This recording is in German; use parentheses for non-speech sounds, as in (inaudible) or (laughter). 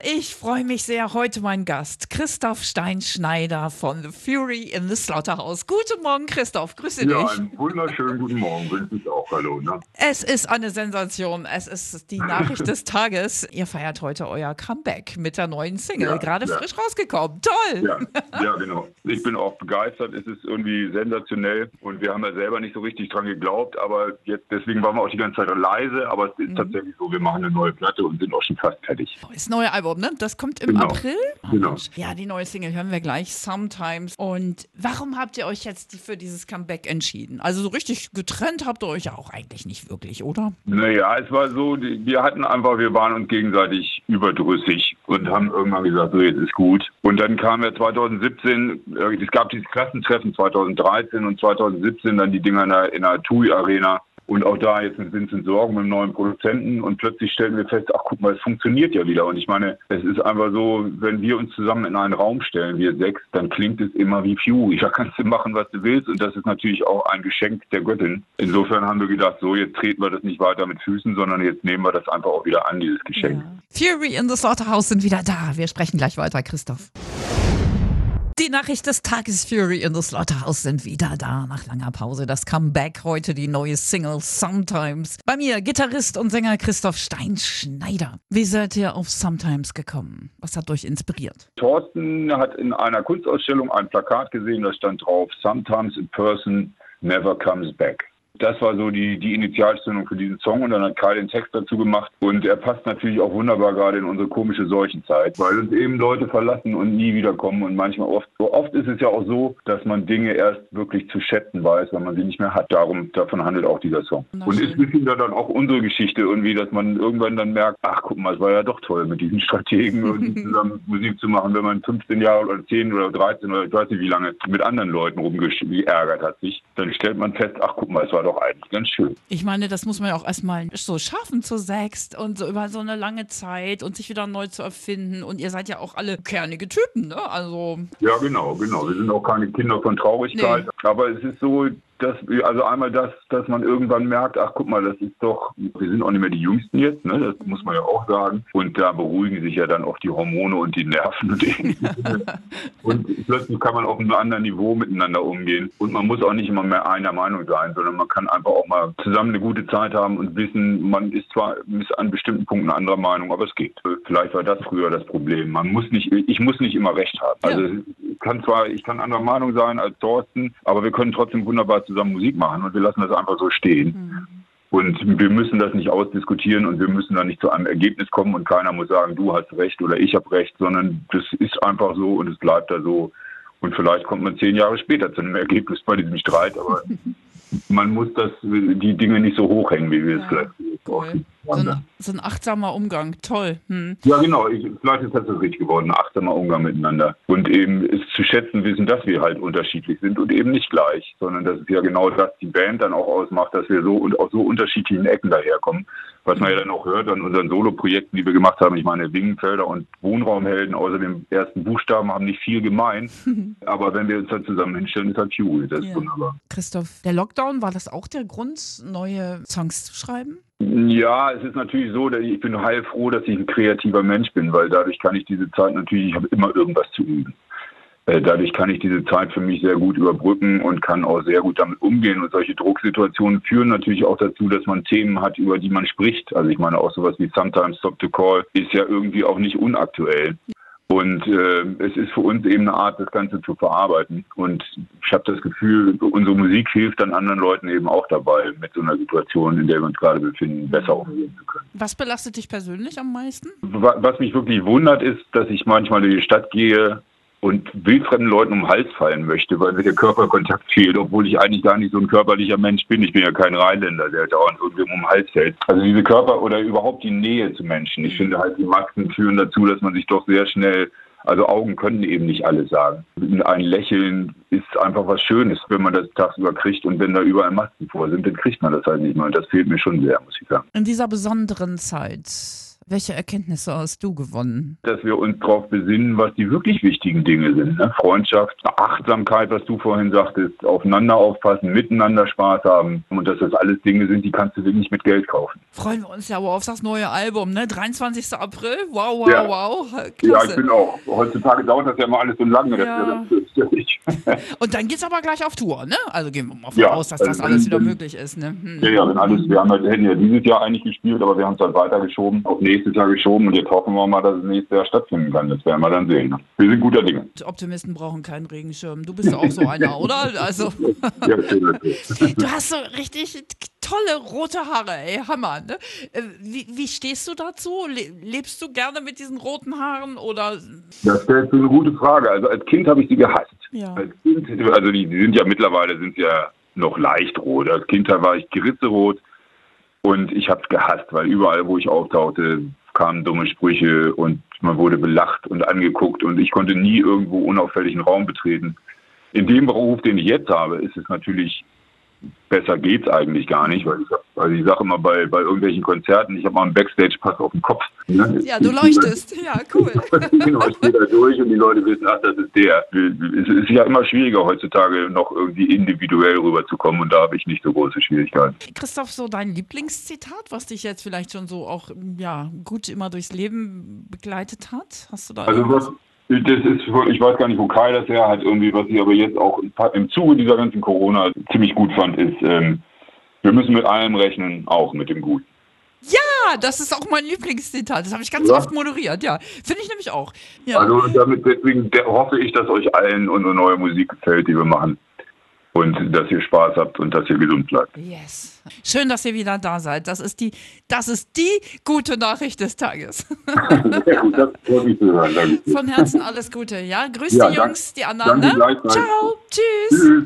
Ich freue mich sehr. Heute mein Gast, Christoph Steinschneider von The Fury in the Slaughterhouse. Guten Morgen, Christoph. Grüße Ja, dich. einen wunderschönen guten Morgen. Wünsche ich auch. Hallo. Ne? Es ist eine Sensation. Es ist die Nachricht des Tages. Ihr feiert heute euer Comeback mit der neuen Single. Ja, Gerade ja. frisch rausgekommen. Toll. Ja, ja, genau. Ich bin auch begeistert. Es ist irgendwie sensationell und wir haben ja selber nicht so richtig dran geglaubt, aber jetzt deswegen waren wir auch die ganze Zeit leise. Aber es ist tatsächlich so, wir machen eine neue Platte und sind auch schon fast fertig. Das neue Album, ne? Das kommt im Genau. April. Genau. Mensch. Ja, die neue Single hören wir gleich, Sometimes. Und warum habt ihr euch jetzt für dieses Comeback entschieden? Also so richtig getrennt habt ihr euch ja auch eigentlich nicht wirklich, oder? Naja, es war so, wir hatten einfach, wir waren uns gegenseitig überdrüssig und haben irgendwann gesagt, so jetzt ist gut. Und dann kam ja 2017, äh, es gab dieses Klassentreffen 2013 und 2017 dann die Dinger in der, in der TUI Arena. Und auch da jetzt mit Vincent Sorgen, mit dem neuen Produzenten. Und plötzlich stellen wir fest, ach guck mal, es funktioniert ja wieder. Und ich meine, es ist einfach so, wenn wir uns zusammen in einen Raum stellen, wir sechs, dann klingt es immer wie Fury. Da kannst du machen, was du willst. Und das ist natürlich auch ein Geschenk der Göttin. Insofern haben wir gedacht, so jetzt treten wir das nicht weiter mit Füßen, sondern jetzt nehmen wir das einfach auch wieder an, dieses Geschenk. Fury in the Slaughterhouse sind wieder da. Wir sprechen gleich weiter, Christoph. Die Nachricht des Tages Fury in the Slaughterhouse sind wieder da nach langer Pause. Das Comeback heute die neue Single Sometimes. Bei mir Gitarrist und Sänger Christoph Steinschneider. Wie seid ihr auf Sometimes gekommen? Was hat euch inspiriert? Thorsten hat in einer Kunstausstellung ein Plakat gesehen, da stand drauf, Sometimes a person never comes back. Das war so die, die Initialzündung für diesen Song und dann hat Karl den Text dazu gemacht und er passt natürlich auch wunderbar gerade in unsere komische Seuchenzeit, weil uns eben Leute verlassen und nie wiederkommen und manchmal oft, oft ist es ja auch so, dass man Dinge erst wirklich zu schätzen weiß, wenn man sie nicht mehr hat. Darum, davon handelt auch dieser Song. Und ist ein bisschen da dann auch unsere Geschichte irgendwie, dass man irgendwann dann merkt, ach guck mal, es war ja doch toll mit diesen Strategen irgendwie (laughs) zusammen Musik zu machen, wenn man 15 Jahre oder 10 oder 13 oder ich weiß nicht wie lange mit anderen Leuten rumgeärgert hat sich, dann stellt man fest, ach guck mal, es war doch eigentlich ganz schön. Ich meine, das muss man ja auch erstmal so schaffen zu sechst und so über so eine lange Zeit und sich wieder neu zu erfinden. Und ihr seid ja auch alle kernige Typen, ne? Also, Ja, genau, genau. Wir sind auch keine Kinder von Traurigkeit. Aber es ist so, wir, also einmal das, dass man irgendwann merkt, ach guck mal, das ist doch, wir sind auch nicht mehr die Jüngsten jetzt, ne? Das muss man ja auch sagen. Und da beruhigen sich ja dann auch die Hormone und die Nerven und Dinge. (laughs) Und plötzlich kann man auf einem anderen Niveau miteinander umgehen. Und man muss auch nicht immer mehr einer Meinung sein, sondern man kann einfach auch mal zusammen eine gute Zeit haben und wissen, man ist zwar ist an bestimmten Punkten anderer Meinung, aber es geht. Vielleicht war das früher das Problem. Man muss nicht, ich muss nicht immer recht haben. Ja. Also ich kann zwar, ich kann anderer Meinung sein als Thorsten, aber wir können trotzdem wunderbar zusammen Musik machen und wir lassen das einfach so stehen. Und wir müssen das nicht ausdiskutieren und wir müssen da nicht zu einem Ergebnis kommen und keiner muss sagen, du hast recht oder ich habe recht, sondern das ist einfach so und es bleibt da so. Und vielleicht kommt man zehn Jahre später zu einem Ergebnis bei diesem Streit, aber (laughs) man muss das, die Dinge nicht so hochhängen, wie wir es Ja, vielleicht cool. So ein, so ein achtsamer Umgang. Toll. Hm. Ja, genau. Ich, vielleicht ist das so richtig geworden. Ein achtsamer Umgang miteinander. Und eben es zu schätzen wissen, dass wir halt unterschiedlich sind und eben nicht gleich, sondern das ist ja genau das, die Band dann auch ausmacht, dass wir so und aus so unterschiedlichen Ecken daherkommen. Was man ja dann auch hört an unseren Solo-Projekten, die wir gemacht haben. Ich meine, Wingenfelder und Wohnraumhelden außer dem ersten Buchstaben haben nicht viel gemein. (laughs) Aber wenn wir uns dann zusammen hinstellen, ist halt Fury. Das ist Ja. wunderbar. Christoph, der Lockdown, war das auch der Grund, neue Songs zu schreiben? Ja, es ist natürlich so, dass ich bin heilfroh, dass ich ein kreativer Mensch bin, weil dadurch kann ich diese Zeit natürlich, ich habe immer irgendwas zu üben. Äh, Dadurch kann ich diese Zeit für mich sehr gut überbrücken und kann auch sehr gut damit umgehen. Und solche Drucksituationen führen natürlich auch dazu, dass man Themen hat, über die man spricht. Also ich meine auch sowas wie Sometimes Stop the Call ist ja irgendwie auch nicht unaktuell. Und äh, es ist für uns eben eine Art, das Ganze zu verarbeiten. Und ich habe das Gefühl, unsere Musik hilft dann anderen Leuten eben auch dabei, mit so einer Situation, in der wir uns gerade befinden, besser umgehen zu können. Was belastet dich persönlich am meisten? Wa- Was mich wirklich wundert, ist, dass ich manchmal durch die Stadt gehe und wildfremden Leuten um den Hals fallen möchte, weil mir der Körperkontakt fehlt, obwohl ich eigentlich gar nicht so ein körperlicher Mensch bin. Ich bin ja kein Rheinländer, der dauernd irgendwie um den Hals fällt. Also diese Körper oder überhaupt die Nähe zu Menschen. Ich finde halt, die Masken führen dazu, dass man sich doch sehr schnell also Augen können eben nicht alles sagen. Ein Lächeln ist einfach was Schönes, wenn man das tagsüber kriegt und wenn da überall Masken vor sind, dann kriegt man das halt nicht mehr. Und das fehlt mir schon sehr, muss ich sagen. In dieser besonderen Zeit, Welche Erkenntnisse hast du gewonnen? Dass wir uns darauf besinnen, was die wirklich wichtigen Dinge sind. Ne? Freundschaft, Achtsamkeit, was du vorhin sagtest, aufeinander aufpassen, miteinander Spaß haben. Und dass das alles Dinge sind, die kannst du dir nicht mit Geld kaufen. Freuen wir uns ja aber auf das neue Album, ne? 23. April. Wow, wow, Ja. wow. Ja, Klasse. ich bin auch. Heutzutage dauert das ja immer alles so lange. Ja. Das, das, (laughs) das, Und dann geht's aber gleich auf Tour, ne? Also gehen wir mal Ja, voraus, dass das also alles wieder wenn- möglich ist, ne? Hm. Ja, ja, wenn alles, wir haben halt, hätten ja dieses Jahr eigentlich gespielt, aber wir haben es dann weitergeschoben, auf nächstes Jahr geschoben und jetzt hoffen wir mal, dass es nächstes Jahr stattfinden kann. Das werden wir dann sehen. Wir sind guter Dinge. Optimisten brauchen keinen Regenschirm. Du bist auch so (laughs) einer, oder? Also, Ja, du hast so richtig tolle rote Haare, ey, Hammer, ne? Äh, Wie, wie stehst du dazu? Le lebst du gerne mit diesen roten Haaren oder? Das du eine gute Frage. Also als Kind habe ich sie gehasst. Ja. Als Kind, also die, die sind ja mittlerweile sind ja noch leicht rot. Als Kind war ich geritzelrot und ich habe es gehasst, weil überall, wo ich auftauchte, kamen dumme Sprüche und man wurde belacht und angeguckt und ich konnte nie irgendwo unauffällig einen Raum betreten. In dem Beruf, den ich jetzt habe, ist es natürlich besser geht's eigentlich gar nicht, weil ich, also ich sage immer bei, bei irgendwelchen Konzerten, ich habe mal einen Backstage-Pass auf dem Kopf. Ne? Ja, du leuchtest. Ja, cool. (laughs) genau, ich gehe da durch und die Leute wissen, ach, das ist der. Es ist ja immer schwieriger heutzutage noch irgendwie individuell rüberzukommen und da habe ich nicht so große Schwierigkeiten. Christoph, so dein Lieblingszitat, was dich jetzt vielleicht schon so auch ja, gut immer durchs Leben begleitet hat? Hast du da Also irgendwas? was, das ist, ich weiß gar nicht, wo Kai das her hat, irgendwie, was ich aber jetzt auch im Zuge dieser ganzen Corona ziemlich gut fand, ist, ähm, wir müssen mit allem rechnen, auch mit dem Guten. Ja, das ist auch mein Lieblingszitat. Das habe ich ganz Ja. oft moderiert. Ja, finde ich nämlich auch. Ja. Also damit deswegen de- hoffe ich, dass euch allen unsere neue Musik gefällt, die wir machen. Und dass ihr Spaß habt und dass ihr gesund bleibt. Yes. Schön, dass ihr wieder da seid. Das ist die, das ist die gute Nachricht des Tages. (laughs) Sehr gut, das freut mich zu hören. Danke. Von Herzen alles Gute. Ja, grüß Ja, die danke. Jungs, die anderen. Danke Ne? Ciao. Tschüss. Tschüss.